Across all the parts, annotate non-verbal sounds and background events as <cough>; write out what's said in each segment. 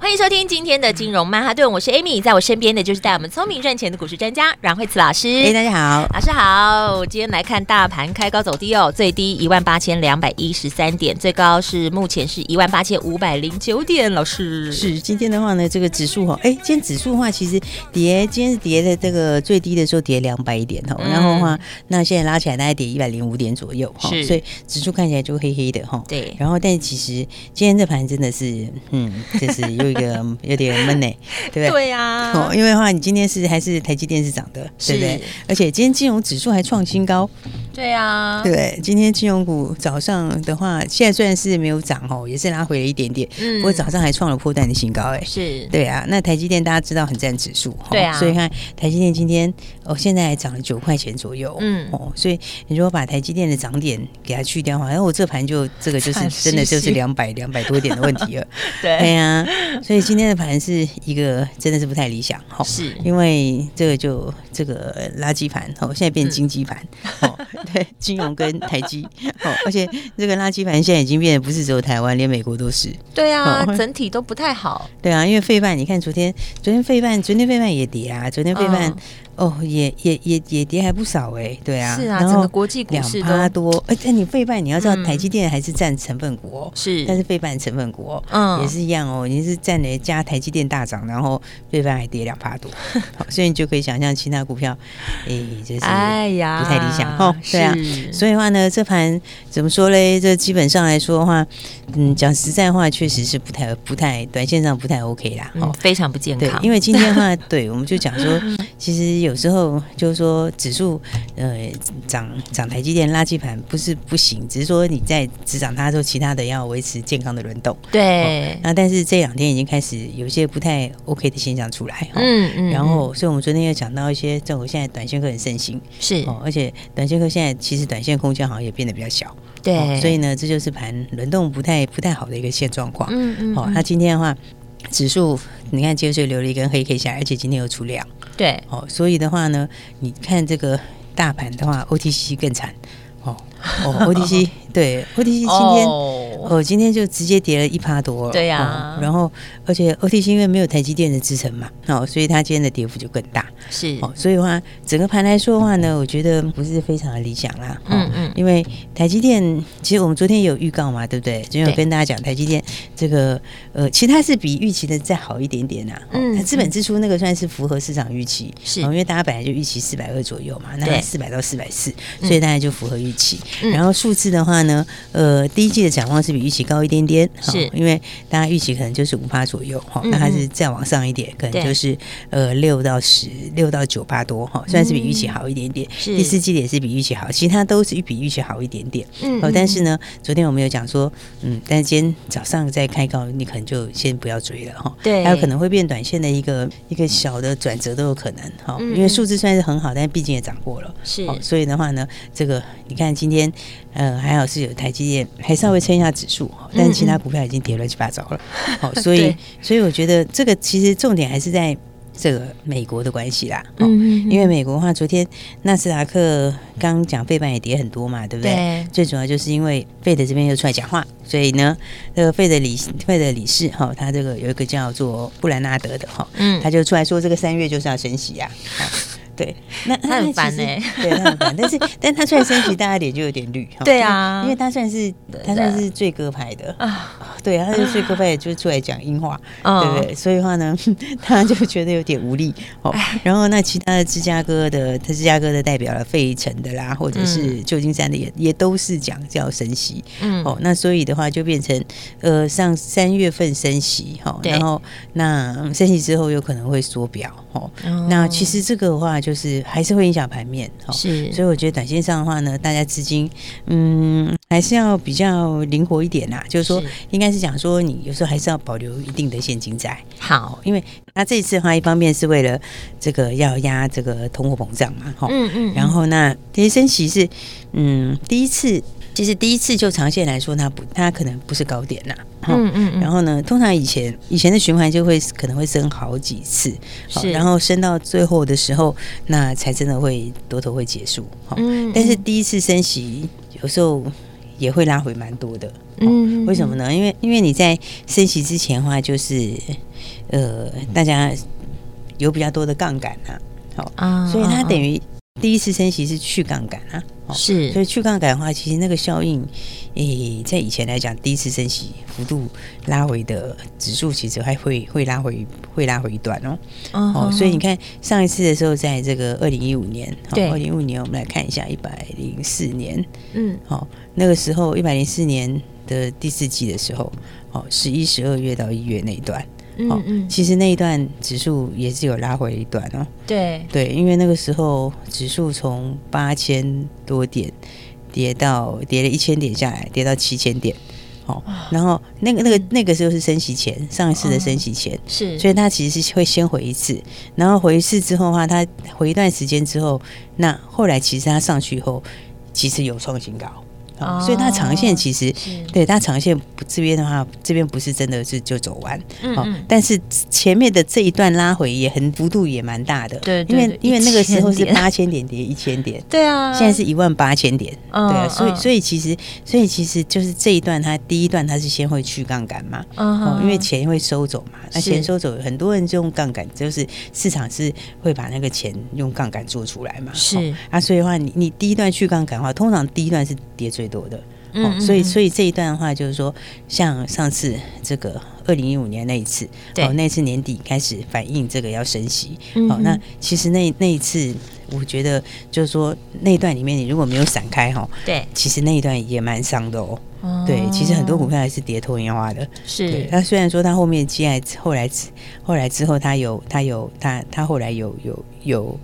欢迎收听今天的金融曼哈顿，我是 Amy，在我身边的就是带我们聪明赚钱的股市专家阮慧慈老师。哎，大家好，老师好。今天来看大盘开高走低哦，最低一万八千两百一十三点，最高是目前是一万八千五百零九点。老师是今天的话呢，这个指数哈，哎，今天指数的话其实跌，今天是跌的这个最低的时候跌两百一点哈，然后的话那现在拉起来大概跌一百零五点左右哈，所以指数看起来就黑黑的哈。对，然后但其实今天这盘真的是，嗯，就是有。一个有点闷呢，<laughs> 对不对？对呀，哦，因为的话，你今天是还是台积电是涨的，对不对？而且今天金融指数还创新高，对啊，对。今天金融股早上的话，现在虽然是没有涨哦，也是拉回了一点点，嗯。不过早上还创了破断的新高，哎，是。对啊。那台积电大家知道很占指数，对啊，所以看台积电今天哦，现在还涨了九块钱左右，嗯。哦，所以你如果把台积电的涨点给它去掉的话，然后我这盘就这个就是 <laughs> 真的就是两百两百多点的问题了，<laughs> 对，对呀。所以今天的盘是一个真的是不太理想哈，是。因为这个就这个垃圾盘哦，现在变金鸡盘哦，<laughs> <laughs> 对，金融跟台积。<laughs> 哦，而且这个垃圾盘现在已经变得不是只有台湾，连美国都是，对啊，<laughs> 整体都不太好，对啊，因为费半你看昨天昨天费半昨天费半也跌啊，昨天费半。哦，也也也也跌还不少哎，对啊，是啊，整个国际股市两趴多，哎，但你费半你要知道，台积电还是占成分股哦，是，但是费半成分股哦，嗯，也是一样哦，你是占了加台积电大涨，然后费半还跌两趴多，所以你就可以想象其他股票，哎，就是哎呀，不太理想哦，对啊，所以的话呢，这盘怎么说嘞？这基本上来说的话，嗯，讲实在话，确实是不太不太短线上不太 OK 啦，哦，非常不健康，因为今天的话，<laughs> 对，我们就讲说，其实有。时候就是说指数呃涨涨台积电垃圾盘不是不行，只是说你在只涨它的时候，其他的要维持健康的轮动。对，那、哦、但是这两天已经开始有一些不太 OK 的现象出来。哦、嗯嗯。然后，所以我们昨天又讲到一些，政府现在短线客很盛行，是哦，而且短线客现在其实短线空间好像也变得比较小。对、哦，所以呢，这就是盘轮动不太不太好的一个现状况。嗯嗯。好、哦，那今天的话。指数，你看，接着留了一根黑 K 下来，而且今天又出量，对，哦，所以的话呢，你看这个大盘的话，OTC 更惨，哦哦，OTC <laughs> 对，OTC 今天。哦哦，今天就直接跌了一趴多了，对呀、啊哦。然后，而且 OTC 因为没有台积电的支撑嘛，哦，所以它今天的跌幅就更大。是，哦，所以的话，整个盘来说的话呢，我觉得不是非常的理想啦。哦、嗯嗯。因为台积电，其实我们昨天有预告嘛，对不对？昨天有跟大家讲台积电这个，呃，其实它是比预期的再好一点点呐、啊。嗯。它资本支出那个算是符合市场预期，是、哦，因为大家本来就预期四百二左右嘛，那四百到四百四，所以大家就符合预期。嗯、然后数字的话呢，呃，第一季的展望是比预期高一点点。是，因为大家预期可能就是五趴左右哈，那它是再往上一点，可能就是呃六到十六到九趴多哈，算是比预期好一点点。第四季也是比预期好，其他都是比预期好一点点。嗯，但是呢，昨天我们有讲说，嗯，但是今天早上再开高，你可能就先不要追了哈。对，还有可能会变短线的一个一个小的转折都有可能哈，因为数字虽然是很好，但是毕竟也涨过了。是，所以的话呢，这个你看今天呃还好是有台积电还稍微撑一下指数，但是。其他股票已经跌乱七八糟了，<laughs> 好，所以所以我觉得这个其实重点还是在这个美国的关系啦，嗯，因为美国的话，昨天纳斯达克刚讲费半也跌很多嘛，对不对？对，最主要就是因为费德这边又出来讲话，所以呢，这个费德理费德理事哈，他这个有一个叫做布兰纳德的哈，嗯，他就出来说这个三月就是要升息呀，对，<laughs> 那他很烦呢，对，他很烦，但是 <laughs> 但他出来升息，大家脸就有点绿，对啊，因为他算是他算是最鸽派的啊。对啊，他是最可怕，就出来讲硬话，啊、对不对？所以的话呢，<laughs> 他就觉得有点无力哦。然后那其他的芝加哥的，他芝加哥的代表了费城的啦，或者是旧金山的也，也也都是讲叫升息。嗯，哦，那所以的话就变成呃，上三月份升息哈，然后那升息之后有可能会缩表哦。那其实这个的话就。就是还是会影响盘面。是，所以我觉得短线上的话呢，大家资金嗯还是要比较灵活一点啦。就是说，应该是讲说，你有时候还是要保留一定的现金在。好，因为那这一次的话，一方面是为了这个要压这个通货膨胀嘛，哈，嗯嗯，然后那这些升息是嗯第一次。其实第一次就长线来说，它不，它可能不是高点呐。嗯嗯，嗯。然后呢，通常以前以前的循环就会可能会升好几次，是。然后升到最后的时候，那才真的会多头会结束。嗯。但是第一次升息有时候也会拉回蛮多的。嗯。为什么呢？因为因为你在升息之前的话，就是呃，大家有比较多的杠杆啊。好啊。所以它等于第一次升息是去杠杆啊。是，所以去杠杆的话，其实那个效应，诶、欸，在以前来讲，第一次升息幅度拉回的指数，其实还会会拉回，会拉回一段哦。哦、uh 所以你看上一次的时候，在这个二零一五年，对，二零一五年，我们来看一下一百零四年，嗯，好，那个时候一百零四年的第四季的时候，哦，十一、十二月到一月那一段。嗯嗯，其实那一段指数也是有拉回一段哦。对对，因为那个时候指数从八千多点跌到跌了一千点下来，跌到七千点。哦，然后那个那个那个时候是升息前，上一次的升息前是，所以它其实是会先回一次，然后回一次之后的话，它回一段时间之后，那后来其实它上去以后，其实有创新高。哦、所以它长线其实，对它长线这边的话，这边不是真的是就走完，嗯，嗯，但是前面的这一段拉回也很幅度也蛮大的，对，因为因为那个时候是八千点跌一千点，<laughs> 对啊，现在是一万八千点，对啊，所以所以其实所以其实就是这一段它第一段它是先会去杠杆嘛，哦，因为钱会收走嘛，那钱收走，很多人就用杠杆，就是市场是会把那个钱用杠杆做出来嘛，是。啊，所以的话你你第一段去杠杆的话，通常第一段是跌最多的，哦，所以所以这一段的话，就是说，像上次这个二零一五年那一次，哦，那次年底开始反映这个要升息，哦，那其实那那一次，我觉得就是说那一段里面，你如果没有闪开哈，对，其实那一段也蛮伤的哦，对，其实很多股票还是跌脱烟花的，是。它虽然说它后面接下来后来后来之后，它有它有它它后来有有有。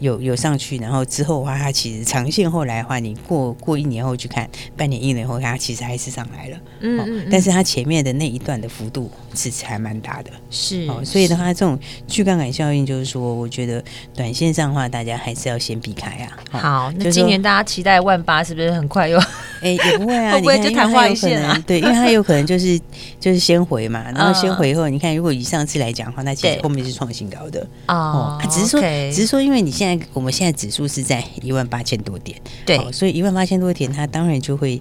有有上去，然后之后的话，它其实长线后来的话，你过过一年后去看，半年一年后，它其实还是上来了。嗯，嗯，嗯，但是它前面的那一段的幅度其实还蛮大的。是，哦，所以的话，这种去杠杆效应，就是说，我觉得短线上的话，大家还是要先避开啊。好，那今年大家期待万八是不是很快又？哎，也不会啊，<laughs> 会不会就昙花一现啊？对，因为它有可能就是 <laughs> 就是先回嘛，然后先回以后，你看，如果以上次来讲的话，那其实后面是创新高的哦。只是说，只是说，因为你现在。我们现在指数是在一万八千多点，对，哦、所以一万八千多点，它当然就会，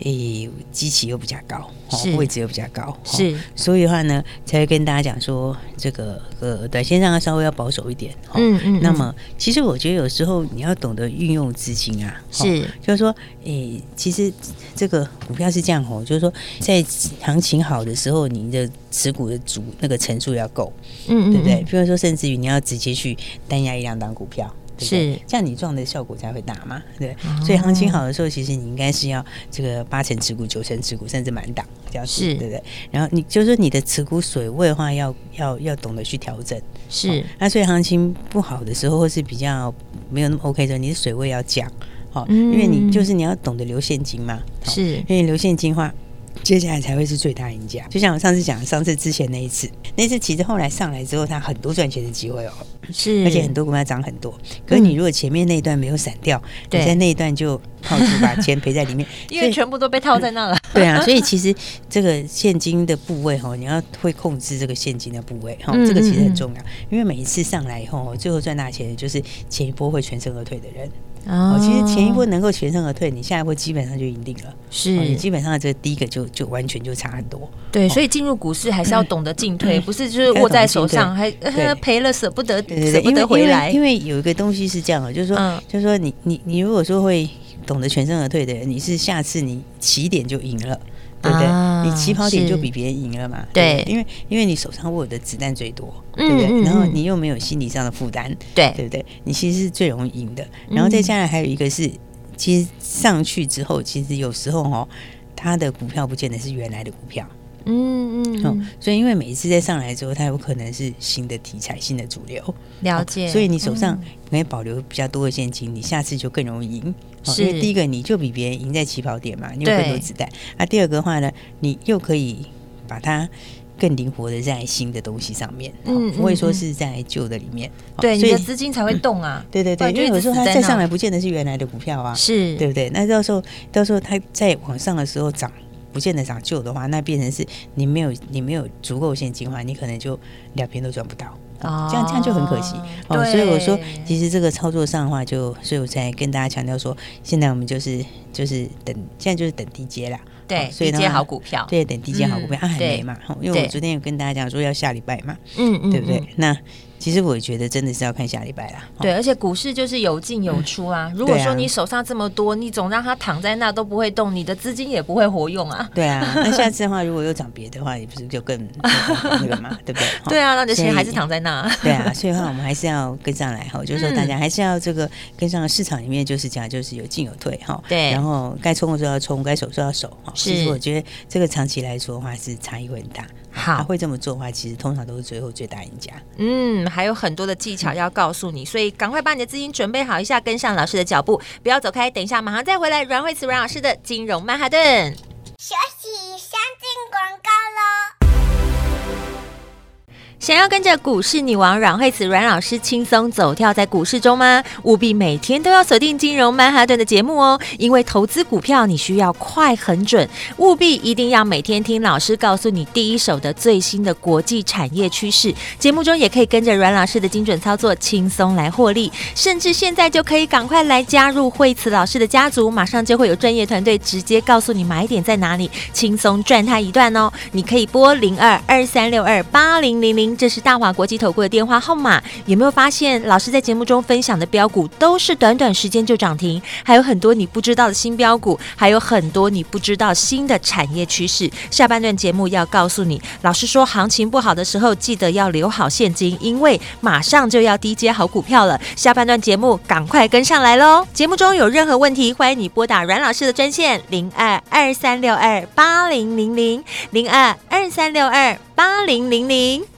诶，基期又比较高，哦，位置又比较高，是，哦，所以的话呢，才会跟大家讲说，这个呃，短线上要稍微要保守一点，哦、嗯嗯。那么，其实我觉得有时候你要懂得运用资金啊，是，哦、就是说，诶，其实这个股票是这样哦，就是说，在行情好的时候，你的持股的主那个层数要够，嗯，嗯，对不对？比如说，甚至于你要直接去单压一两档股票。是，这样你撞的效果才会大嘛？对，所以行情好的时候，其实你应该是要这个八成持股、九成持股，甚至满档这样子，对不对？然后你就是说你的持股水位的话要，要要要懂得去调整。是，那所以行情不好的时候，或是比较没有那么 OK 的时候，你的水位要降，好，因为你就是你要懂得留现金嘛。是，因为留现金的话。接下来才会是最大赢家，就像我上次讲，上次之前那一次，那一次其实后来上来之后，它很多赚钱的机会哦，是，<laughs> 而且很多股票涨很多。可是你如果前面那一段没有散掉，你在那一段就套住把钱赔在里面，<laughs> 因为全部都被套在那了。<laughs> 对啊，所以其实这个现金的部位哈，你要会控制这个现金的部位哈，这个其实很重要，因为每一次上来以后，最后赚大钱的就是前一波会全身而退的人。哦，其实前一波能够全身而退，你下一波基本上就赢定了。是，你基本上这第一个就就完全就差很多。对，所以进入股市还是要懂得进退，<clears throat> 不是就是握在手上还赔了舍不得，舍不得回来。因为有一个东西是这样的，就是说，就是说你你你如果说会懂得全身而退的人，你是下次你起点就赢了。对不对？啊、你起跑点就比别人赢了嘛？对，对，因为因为你手上握的子弹最多，对不对？嗯嗯嗯，然后你又没有心理上的负担，对，对不对？你其实是最容易赢的。然后再加上还有一个是，其实上去之后，其实有时候哦，他的股票不见得是原来的股票。嗯嗯，哦，所以因为每一次再上来之后，它有可能是新的题材、新的主流。了解。所以你手上可以保留比较多的现金，你下次就更容易赢。是。因为第一个，你就比别人赢在起跑点嘛，你有更多子弹。那第二个的话呢，你又可以把它。更灵活的在新的东西上面，嗯，不会说是在旧的里面，对，所以你的资金才会动啊，对对对，因为有时候它再上来不见得是原来的股票啊，是对不对？那到时候到时候它在往上的时候涨，不见得涨旧的话，那变成是你没有你没有足够现金的话，你可能就两边都赚不到，哦，这样这样就很可惜哦。所以我说，其实这个操作上的话，就所以我才跟大家强调说，现在我们就是就是等，现在就是等低阶啦。对，所以低阶好股票，对，等低阶好股票，它还没嘛，因为我昨天有跟大家讲说要下礼拜嘛，嗯嗯，对不对？那。其实我觉得真的是要看下礼拜啦。对，而且股市就是有进有出啊。如果说你手上这么多，你总让它躺在那都不会动，你的资金也不会活用啊。对啊，<laughs> 那下次的话，如果又涨别的话，也不是就更 <laughs> 那个嘛，对不对？对啊，那你的钱还是躺在那。<laughs> 对啊，所以的话我们还是要跟上来哈，就是说大家还是要这个跟上市场里面就是讲，就是有进有退哈。对。然后该冲的时候要冲，该守的时候要守哈。其实我觉得这个长期来说的话是差异会很大。好，会这么做的话，其实通常都是最后最大赢家。嗯，还有很多的技巧要告诉你，所以赶快把你的资金准备好一下，跟上老师的脚步，不要走开。等一下，马上再回来。阮慧慈阮老师的金融曼哈顿，休息，先进广告喽。想要跟着股市女王阮慧慈阮老师轻松走跳在股市中吗？务必每天都要锁定金融曼哈顿的节目哦，因为投资股票你需要快很准，务必一定要每天听老师告诉你第一手的最新的国际产业趋势。节目中也可以跟着阮老师的精准操作，轻松来获利，甚至现在就可以赶快来加入慧慈老师的家族，马上就会有专业团队直接告诉你买点在哪里，轻松赚他一段哦。你可以拨零二二三六二八零零零。这是大华国际投顾的电话号码。有没有发现，老师在节目中分享的标股都是短短时间就涨停，还有很多你不知道的新标股，还有很多你不知道新的产业趋势。下半段节目要告诉你，老师说行情不好的时候，记得要留好现金，因为马上就要低接好股票了。下半段节目赶快跟上来喽！节目中有任何问题，欢迎你拨打阮老师的专线零二二三六二八零零零零二二三六二八零零零。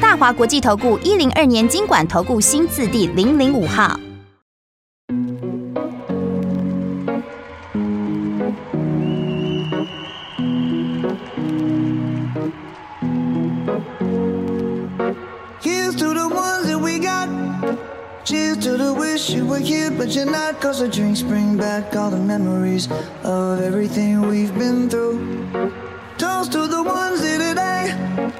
大华国际投顾一零二年经管投顾新字第零零五号。you were here, but you're not. Cause the drinks bring back all the memories of everything we've been through. Toast to the ones here today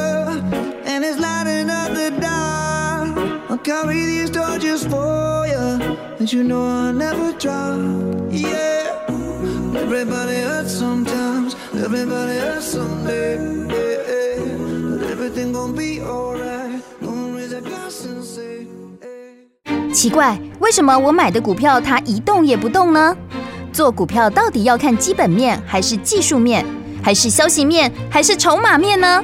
and it's lighting up the dark. I'll carry these torches for you, and you know I'll never drop. Yeah, everybody hurts sometimes, everybody hurts someday. Yeah, yeah. But everything gon' be alright. Gonna raise a glass and say. hey. 奇怪，为什么我买的股票它一动也不动呢？做股票到底要看基本面，还是技术面，还是消息面，还是筹码面呢？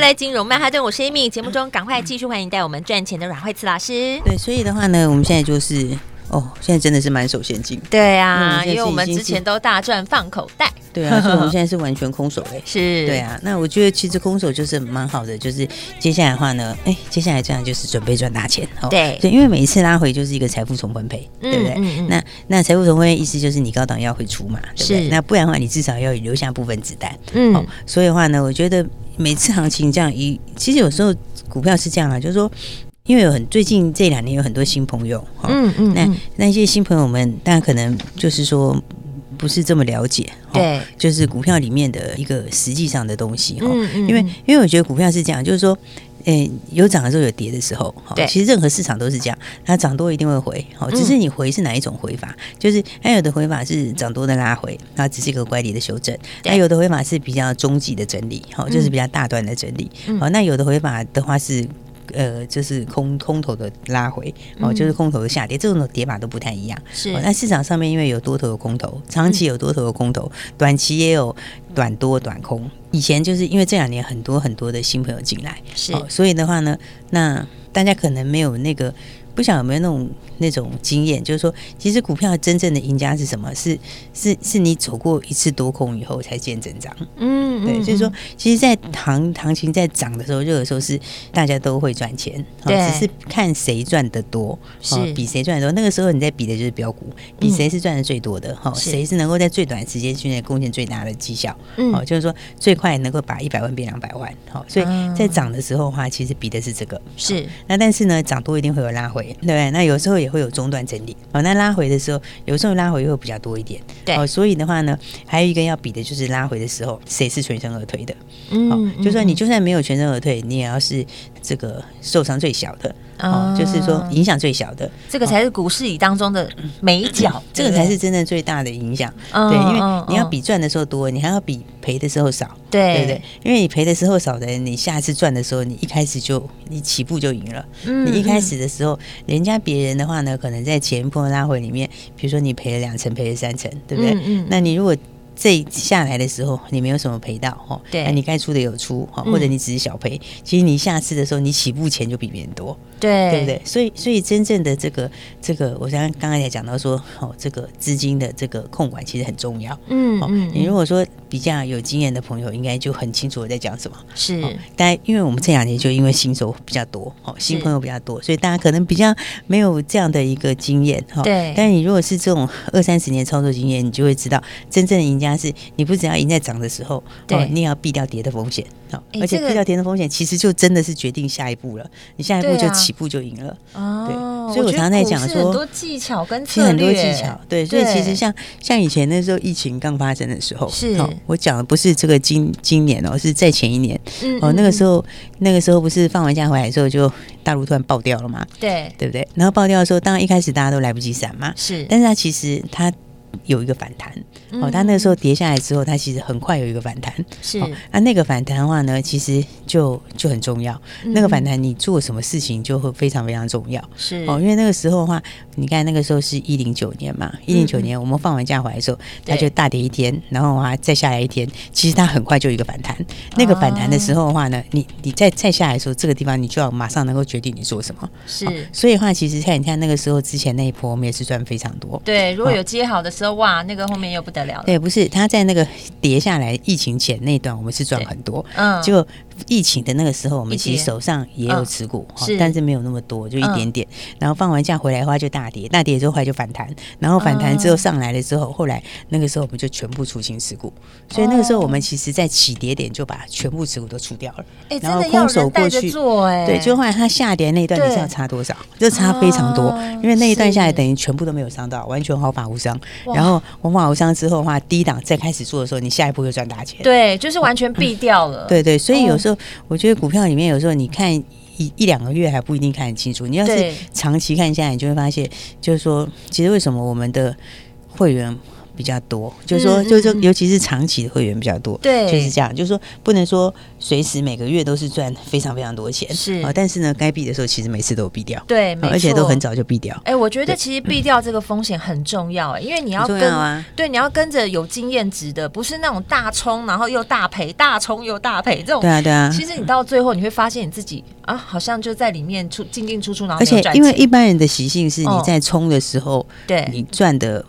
来，金融曼哈顿，我是 Amy。节目中赶快继续欢迎带我们赚钱的阮慧慈老师。对，所以的话呢，我们现在就是哦，现在真的是满手现金。对啊，嗯、因为我们之前都大赚放口袋。对啊，所以我们 <laughs> 现在是完全空手哎。是。对啊，那我觉得其实空手就是蛮好的，就是接下来的话呢，哎，接下来这样就是准备赚大钱。哦、对。对，因为每一次拉回就是一个财富重分配，对不对？那那财富重分配意思就是你高档要会出嘛，对不对？那不然的话，你至少要留下部分子弹。嗯、哦。所以的话呢，我觉得。每次行情这样一，其实有时候股票是这样啊，就是说，因为有很最近这两年有很多新朋友，哈。嗯嗯，那那些新朋友们，大家可能就是说不是这么了解，对，就是股票里面的一个实际上的东西，嗯嗯，因为因为我觉得股票是这样，就是说。诶，有涨的时候，有跌的时候，哈，其实任何市场都是这样，它涨多一定会回，好，只是你回是哪一种回法，就是还有的回法是涨多的拉回，它只是一个乖离的修正，那有的回法是比较中级的整理，好，就是比较大段的整理，好，那有的回法的话是。呃，就是空空头的拉回哦，就是空头的下跌，这种跌法都不太一样。是，那市场上面因为有多头有空头，长期有多头有空头，短期也有短多短空。以前就是因为这两年很多很多的新朋友进来，是，所以的话呢，那大家可能没有那个。不晓得有没有那种那种经验，就是说，其实股票真正的赢家是什么？是是是你走过一次多空以后才见真章。嗯，对，就是说，其实，在行行情在涨的时候，热的时候是大家都会赚钱，对，只是看谁赚得多，是比谁赚得多。那个时候你在比的就是标股，比谁是赚的最多的，哈，谁是能够在最短时间之内贡献最大的绩效，哦，就是说最快能够把一百万变两百万，好，所以在涨的时候的话，其实比的是这个，是。那但是呢，涨多一定会有拉回。对，那有时候也会有中断整理哦。那拉回的时候，有时候拉回又会比较多一点。对哦，所以的话呢，还有一个要比的就是拉回的时候，谁是全身而退的？嗯，哦、就算你就算没有全身而退，你也要是这个受伤最小的。哦，就是说影响最小的，这个才是股市里当中的美角，<laughs> 这个才是真正最大的影响。对，因为你要比赚的时候多，你还要比赔的时候少，对对不对？因为你赔的时候少的人，你下次赚的时候，你一开始就你起步就赢了。你一开始的时候，人家别人的话呢，可能在前波拉回里面，比如说你赔了两成，赔了三成，对不对？嗯那你如果这下来的时候，你没有什么赔到哈，对，那你该出的有出哈，或者你只是小赔，其实你下次的时候，你起步钱就比别人多。对，对不对？所以，所以真正的这个这个，我刚刚才讲到说，哦，这个资金的这个控管其实很重要。嗯，哦，你如果说比较有经验的朋友，应该就很清楚我在讲什么。是，但因为我们这两年就因为新手比较多，哦，新朋友比较多，所以大家可能比较没有这样的一个经验。哈，对。但你如果是这种二三十年操作经验，你就会知道，真正的赢家是你不只要赢在涨的时候，对，你也要避掉跌的风险。好，而且避掉跌的风险，其实就真的是决定下一步了。你下一步就。起步就赢了。哦，对，所以我常常在讲说，很多技巧跟其实很多技巧，对，所以其实像像以前那时候疫情刚发生的时候，是，我讲的不是这个今今年哦，是在前一年，哦，那个时候那个时候不是放完假回来的时候，就大陆突然爆掉了嘛，对，对不对？然后爆掉的时候，当然一开始大家都来不及闪嘛，是，但是它其实它。有一个反弹哦，它那个时候跌下来之后，它其实很快有一个反弹。是，那那个反弹的话呢，其实就就很重要。那个反弹你做什么事情就会非常非常重要。是哦，因为那个时候的话，你看那个时候是一零九年嘛，一零九年我们放完假回来的时候，它就大跌一天，然后啊再下来一天，其实它很快就有一个反弹。那个反弹的时候的话呢，你你再再下来的时候，这个地方你就要马上能够决定你做什么。是，所以的话，其实看你看那个时候之前那一波，我们也是赚非常多。对，如果有接好的时候。哇，那个后面又不得了了。对，不是他在那个跌下来疫情前那段，我们是赚很多。嗯，结果疫情的那个时候，我们其实手上也有持股，是，但是没有那么多，就一点点。然后放完假回来的话，就大跌，大跌之后后来就反弹，然后反弹之后上来了之后，后来那个时候我们就全部出清持股。所以那个时候我们其实，在起跌点就把全部持股都出掉了。然后空手过去做，哎，对，就后来它下跌那一段，你知道差多少？就差非常多，因为那一段下来等于全部都没有伤到，完全毫发无伤。然后毫发无伤之后的话，低档再开始做的时候，你下一步就赚大钱。对，就是完全避掉了。对对，所以有时候我觉得股票里面有时候你看一一两个月还不一定看得清楚，你要是长期看下来，你就会发现，就是说，其实为什么我们的会员。比较多，就是说，就是说，尤其是长期的会员比较多，对，就是这样。就是说，不能说随时每个月都是赚非常非常多钱，是啊。但是呢，该避的时候，其实每次都有避掉，对，而且都很早就避掉。哎，我觉得其实避掉这个风险很重要，哎，因为你要跟对，你要跟着有经验值的，不是那种大冲然后又大赔，大冲又大赔这种。对啊，对啊。其实你到最后你会发现你自己啊，好像就在里面出进进出出，然后而且因为一般人的习性是你在冲的时候，对你赚的。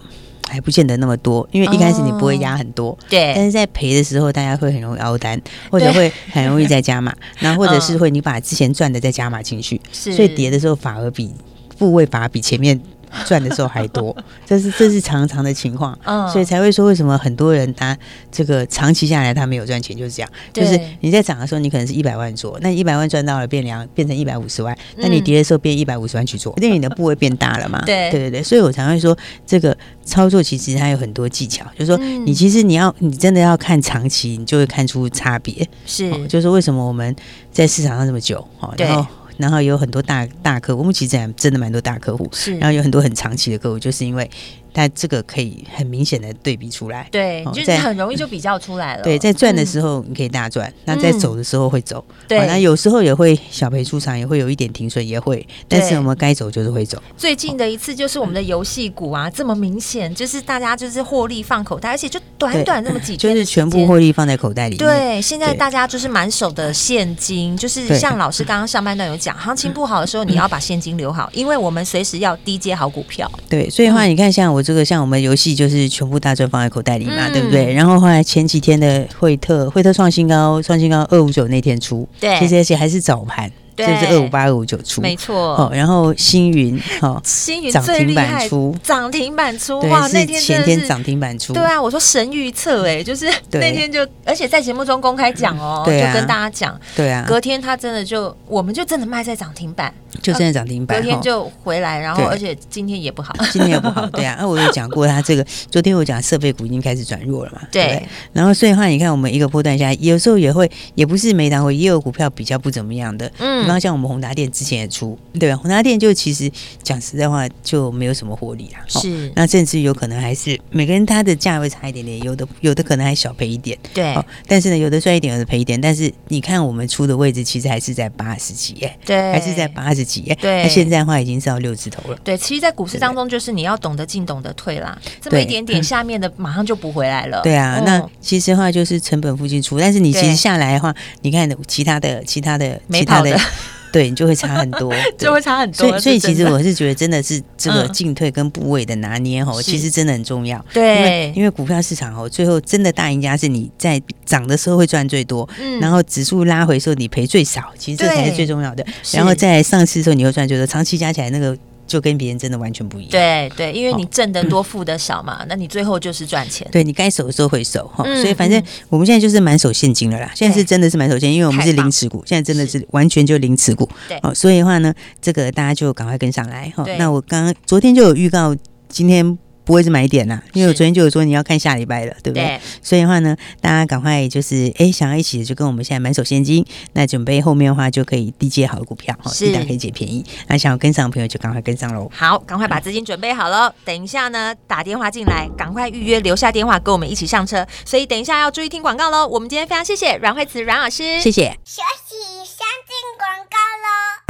还不见得那么多，因为一开始你不会压很多，对。但是在赔的时候，大家会很容易凹单，或者会很容易再加码，<laughs> 然后或者是会你把之前赚的再加码进去，所以跌的时候反而比部位反而比前面。赚的时候还多，<laughs> 这是这是常常的情况，所以才会说为什么很多人他这个长期下来他没有赚钱，就是这样，就是你在涨的时候你可能是一百万做，那一百万赚到了变两变成一百五十万，那你跌的时候变一百五十万去做，因为你的部位变大了嘛，对。对对，所以我才会说这个操作其实它有很多技巧，就是说你其实你要你真的要看长期，你就会看出差别，是，就是为什么我们在市场上这么久，然后。然后有很多大大客户，我们其实真的蛮多大客户，是，然后有很多很长期的客户，就是因为。但这个可以很明显的对比出来，对，就是很容易就比较出来了。对，在赚的时候你可以大赚，那在走的时候会走，对，那有时候也会小赔出场，也会有一点停损，也会。但是我们该走就是会走。最近的一次就是我们的游戏股啊，这么明显，就是大家就是获利放口袋，而且就短短那么几天，就是全部获利放在口袋里面。对，现在大家就是满手的现金，就是像老师刚刚上半段有讲，行情不好的时候你要把现金留好，因为我们随时要低接好股票。对，所以的话你看像我。这个像我们游戏就是全部大赚放在口袋里嘛，嗯、对不对？然后后来前几天的惠特，惠特创新高，创新高二五九那天出，对，其实而且还是早盘。就是二五八二五九出，没错。哦，然后星云，哈，星云涨停板出，涨停板出，哇，那天前天涨停板出，对啊，我说神预测，哎，就是那天就，而且在节目中公开讲哦，就跟大家讲，对啊，隔天他真的就，我们就真的卖在涨停板，就真的涨停板，昨天就回来，然后而且今天也不好，<laughs> 今天也不好，对啊，<laughs> 那我有讲过，他这个昨天我讲设备股已经开始转弱了嘛，对，然后所以的话，你看我们一个波段下来，有时候也会，也不是每档回，也有股票比较不怎么样的，嗯。方像我们宏达电之前也出，对吧？宏达电就其实讲实在话就没有什么获利啦。是，那甚至有可能还是每个人他的价位差一点点，有的有的可能还小赔一点。对，但是呢，有的赚一点，有的赔一点。但是你看我们出的位置，其实还是在八十几耶，对，还是在八十几耶。对，那现在的话已经是要六字头了。对，其实，在股市当中，就是你要懂得进，懂得退啦。这么一点点，下面的马上就补回来了。<laughs> 对啊，那其实的话就是成本附近出，但是你其实下来的话，你看其他的、其他的、其他的，<laughs> 对，你就会差很多，<laughs> 就会差很多。所以，所以其实我是觉得，真的是这个进退跟部位的拿捏哦，其实真的很重要。对，因为因为股票市场哦，最后真的大赢家是你在涨的时候会赚最多，然后指数拉回的时候你赔最少，其实这才是最重要的。然后在上市的时候你会赚最多，长期加起来那个。就跟别人真的完全不一样。对对，因为你挣得多，付得少嘛，<laughs> 那你最后就是赚钱。对，你该守的时候会守哈，所以反正我们现在就是满手现金了啦。现在是真的是满手现金，因为我们是零持股，现在真的是完全就零持股。对，哦，所以的话呢，这个大家就赶快跟上来哈。那我刚刚昨天就有预告，今天。不会是买点啦，因为我昨天就有说你要看下礼拜了，对不对？对，所以的话呢，大家赶快就是哎，想要一起的就跟我们现在满手现金，那准备后面的话就可以低接好的股票，哦，低档可以捡便宜。那想要跟上的朋友就赶快跟上喽。好，赶快把资金准备好了，等一下呢打电话进来，赶快预约留下电话跟我们一起上车。所以等一下要注意听广告喽。我们今天非常谢谢阮慧慈阮老师，谢谢。休息，先进广告喽。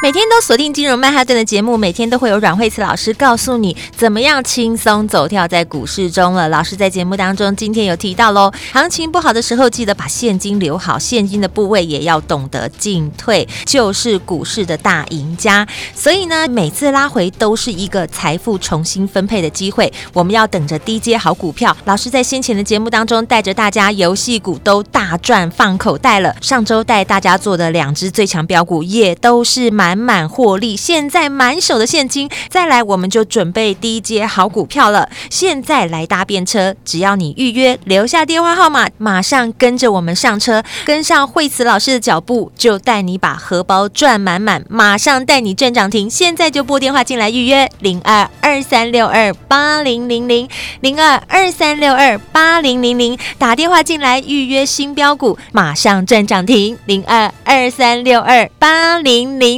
每天都锁定金融曼哈顿的节目，每天都会有阮慧慈老师告诉你怎么样轻松走跳在股市中了。老师在节目当中今天有提到喽，行情不好的时候记得把现金留好，现金的部位也要懂得进退，就是股市的大赢家。所以呢，每次拉回都是一个财富重新分配的机会，我们要等着低接好股票。老师在先前的节目当中带着大家游戏股都大赚放口袋了，上周带大家做的两只最强标股也都是满满获利，现在满手的现金，再来我们就准备低接好股票了。现在来搭便车，只要你预约留下电话号码，马上跟着我们上车，跟上惠慈老师的脚步，就带你把荷包赚满满，马上带你赚涨停。现在就拨电话进来预约零二二三六二八零零零零二二三六二八零零零，打电话进来预约新标股，马上赚涨停零二二三六二八零零